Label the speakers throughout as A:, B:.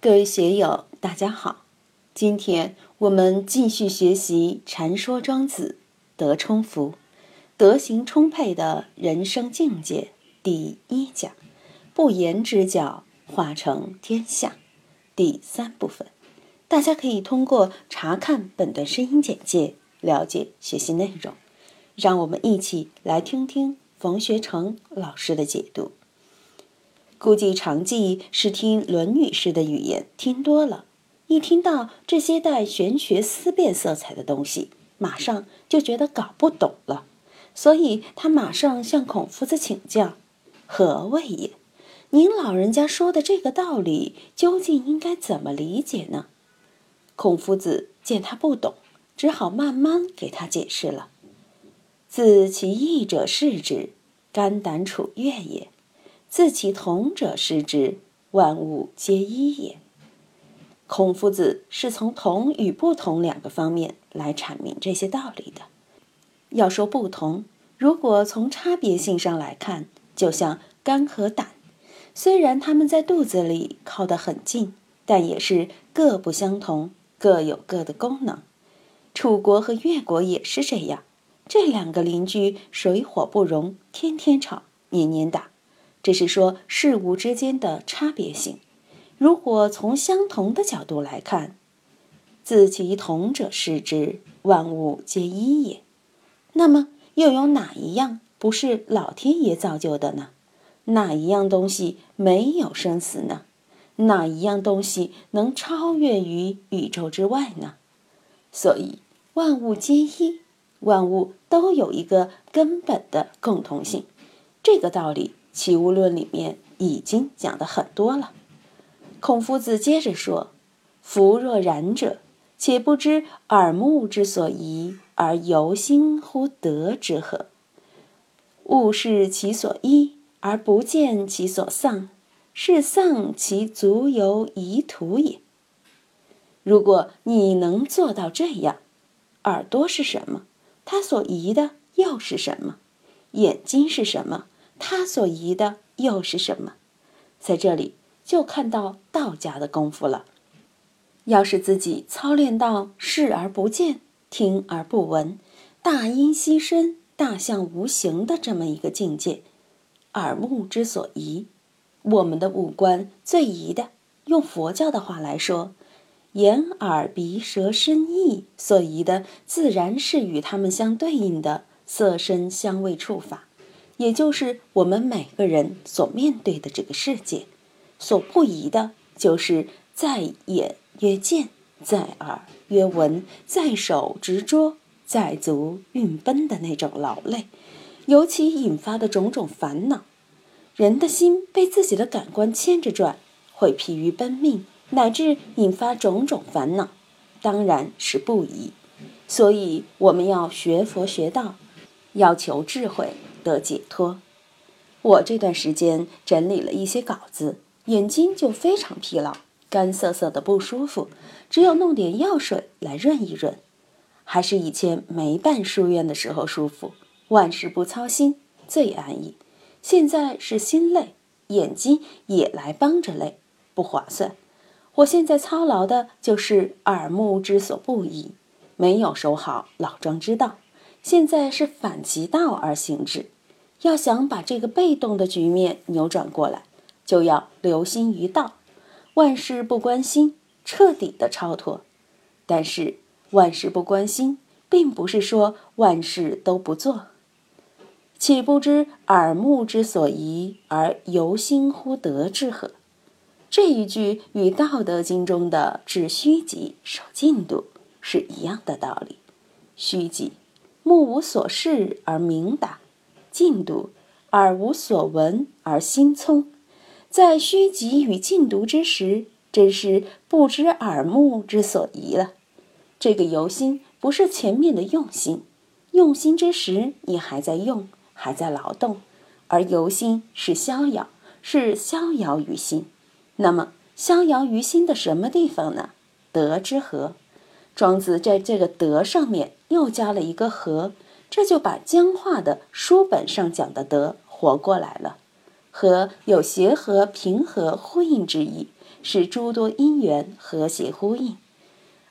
A: 各位学友，大家好！今天我们继续学习《禅说庄子》德充福，德行充沛的人生境界第一讲：不言之教化成天下。第三部分，大家可以通过查看本段声音简介了解学习内容。让我们一起来听听冯学成老师的解读。估计常记是听《论语》式的语言听多了，一听到这些带玄学思辨色彩的东西，马上就觉得搞不懂了，所以他马上向孔夫子请教：“何谓也？您老人家说的这个道理，究竟应该怎么理解呢？”孔夫子见他不懂，只好慢慢给他解释了：“自其义者视之，肝胆处悦也。”自其同者视之，万物皆一也。孔夫子是从同与不同两个方面来阐明这些道理的。要说不同，如果从差别性上来看，就像肝和胆，虽然他们在肚子里靠得很近，但也是各不相同，各有各的功能。楚国和越国也是这样，这两个邻居水火不容，天天吵，年年打。这是说事物之间的差别性。如果从相同的角度来看，自其同者视之，万物皆一也。那么又有哪一样不是老天爷造就的呢？哪一样东西没有生死呢？哪一样东西能超越于宇宙之外呢？所以万物皆一，万物都有一个根本的共同性。这个道理。《齐物论》里面已经讲的很多了。孔夫子接着说：“夫若然者，且不知耳目之所宜，而由心乎德之何？物视其所依，而不见其所丧，是丧其足由宜途也。”如果你能做到这样，耳朵是什么？它所宜的又是什么？眼睛是什么？他所疑的又是什么？在这里就看到道家的功夫了。要是自己操练到视而不见、听而不闻、大音希声、大象无形的这么一个境界，耳目之所疑，我们的五官最宜的，用佛教的话来说，眼耳鼻舌身意所宜的，自然是与他们相对应的色声香味触法。也就是我们每个人所面对的这个世界，所不疑的，就是在眼曰见，在耳曰闻，在手执着，在足运奔的那种劳累，尤其引发的种种烦恼。人的心被自己的感官牵着转，会疲于奔命，乃至引发种种烦恼，当然是不宜。所以我们要学佛学道，要求智慧。得解脱。我这段时间整理了一些稿子，眼睛就非常疲劳，干涩涩的不舒服，只有弄点药水来润一润。还是以前没办书院的时候舒服，万事不操心，最安逸。现在是心累，眼睛也来帮着累，不划算。我现在操劳的就是耳目之所不宜，没有守好老庄之道。现在是反其道而行之，要想把这个被动的局面扭转过来，就要留心于道，万事不关心，彻底的超脱。但是万事不关心，并不是说万事都不做。岂不知耳目之所宜，而由心乎德之何？这一句与《道德经》中的“致虚极，守静笃”是一样的道理。虚极。目无所视而明达，静笃；耳无所闻而心聪。在虚极与静笃之时，真是不知耳目之所宜了。这个由心不是前面的用心，用心之时你还在用，还在劳动；而由心是逍遥，是逍遥于心。那么逍遥于心的什么地方呢？德之和。庄子在这个德上面又加了一个和，这就把僵化的书本上讲的德活过来了。和有协和、平和、呼应之意，是诸多因缘和谐呼应。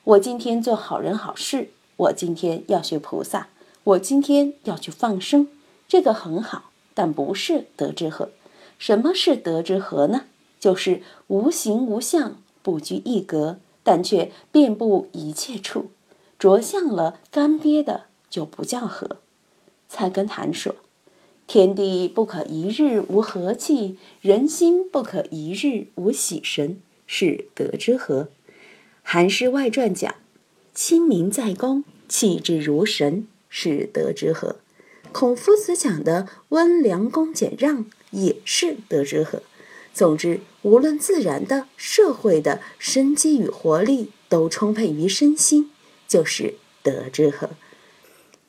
A: 我今天做好人好事，我今天要学菩萨，我今天要去放生，这个很好，但不是德之和。什么是德之和呢？就是无形无相，不拘一格，但却遍布一切处。着相了，干瘪的就不叫和。菜根谭说：“天地不可一日无和气，人心不可一日无喜神，是德之和。”《韩诗外传》讲：“亲民在公，气质如神，是德之和。”孔夫子讲的温良恭俭让，也是德之和。总之，无论自然的、社会的生机与活力，都充沛于身心。就是德之和。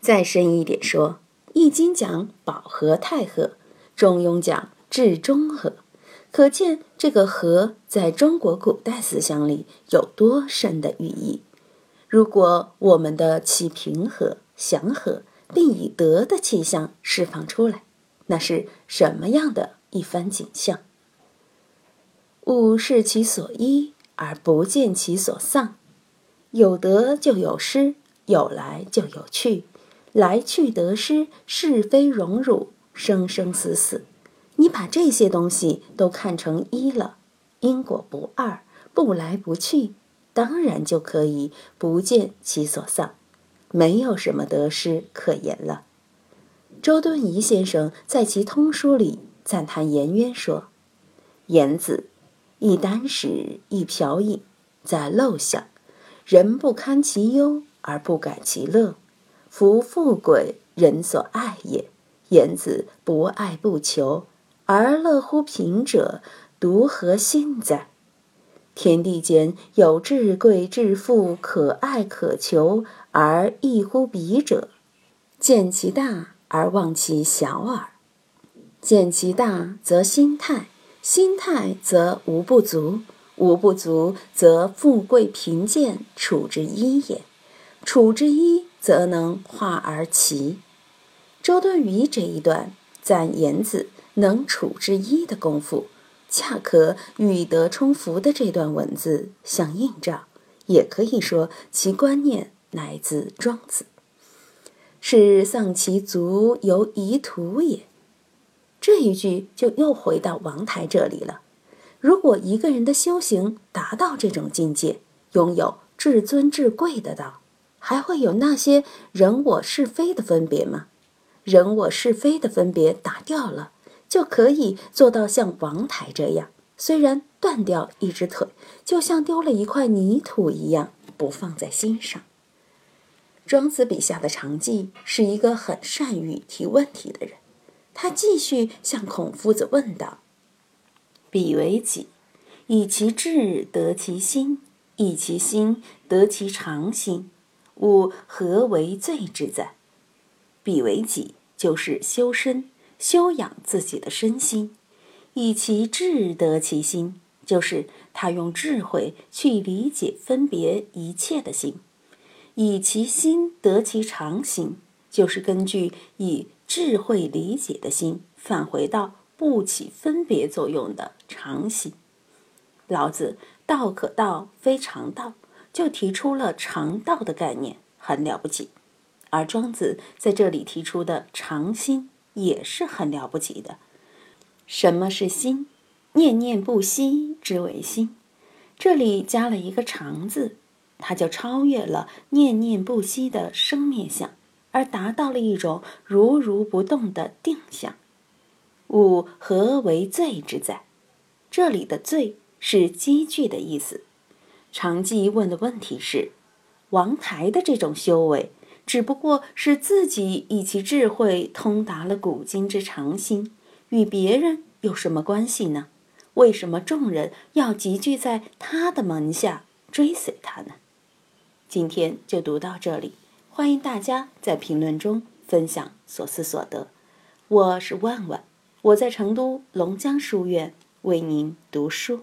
A: 再深一点说，《易经》讲保和泰和，《中庸》讲至中和，可见这个和在中国古代思想里有多深的寓意。如果我们的气平和、祥和，并以德的气象释放出来，那是什么样的一番景象？物是其所依，而不见其所丧。有得就有失，有来就有去，来去得失，是非荣辱，生生死死。你把这些东西都看成一了，因果不二，不来不去，当然就可以不见其所丧，没有什么得失可言了。周敦颐先生在其通书里赞叹颜渊说：“颜子，一箪食，一瓢饮，在陋巷。”人不堪其忧而不改其乐，夫富贵人所爱也。言子不爱不求，而乐乎贫者，独何心哉？天地间有至贵至富，可爱可求而异乎彼者，见其大而忘其小耳。见其大则心态，心态则无不足。无不足，则富贵贫贱处之一也；处之一，则能化而齐。周敦颐这一段赞颜子能处之一的功夫，恰可与德充福的这段文字相映照，也可以说其观念乃自庄子。是丧其足犹遗土也。这一句就又回到王台这里了。如果一个人的修行达到这种境界，拥有至尊至贵的道，还会有那些人我是非的分别吗？人我是非的分别打掉了，就可以做到像王台这样，虽然断掉一只腿，就像丢了一块泥土一样，不放在心上。庄子笔下的长记是一个很善于提问题的人，他继续向孔夫子问道。彼为己，以其志得其心，以其心得其常心，吾何为罪之哉？彼为己，就是修身，修养自己的身心；以其智得其心，就是他用智慧去理解分别一切的心；以其心得其常心，就是根据以智慧理解的心返回到。不起分别作用的常心，老子“道可道，非常道”就提出了常道的概念，很了不起。而庄子在这里提出的常心也是很了不起的。什么是心？念念不息之为心。这里加了一个“常”字，它就超越了念念不息的生灭相，而达到了一种如如不动的定相。吾何为罪之在？这里的“罪”是积聚的意思。常记问的问题是：王台的这种修为，只不过是自己以其智慧通达了古今之常心，与别人有什么关系呢？为什么众人要集聚在他的门下追随他呢？今天就读到这里，欢迎大家在评论中分享所思所得。我是万万。我在成都龙江书院为您读书。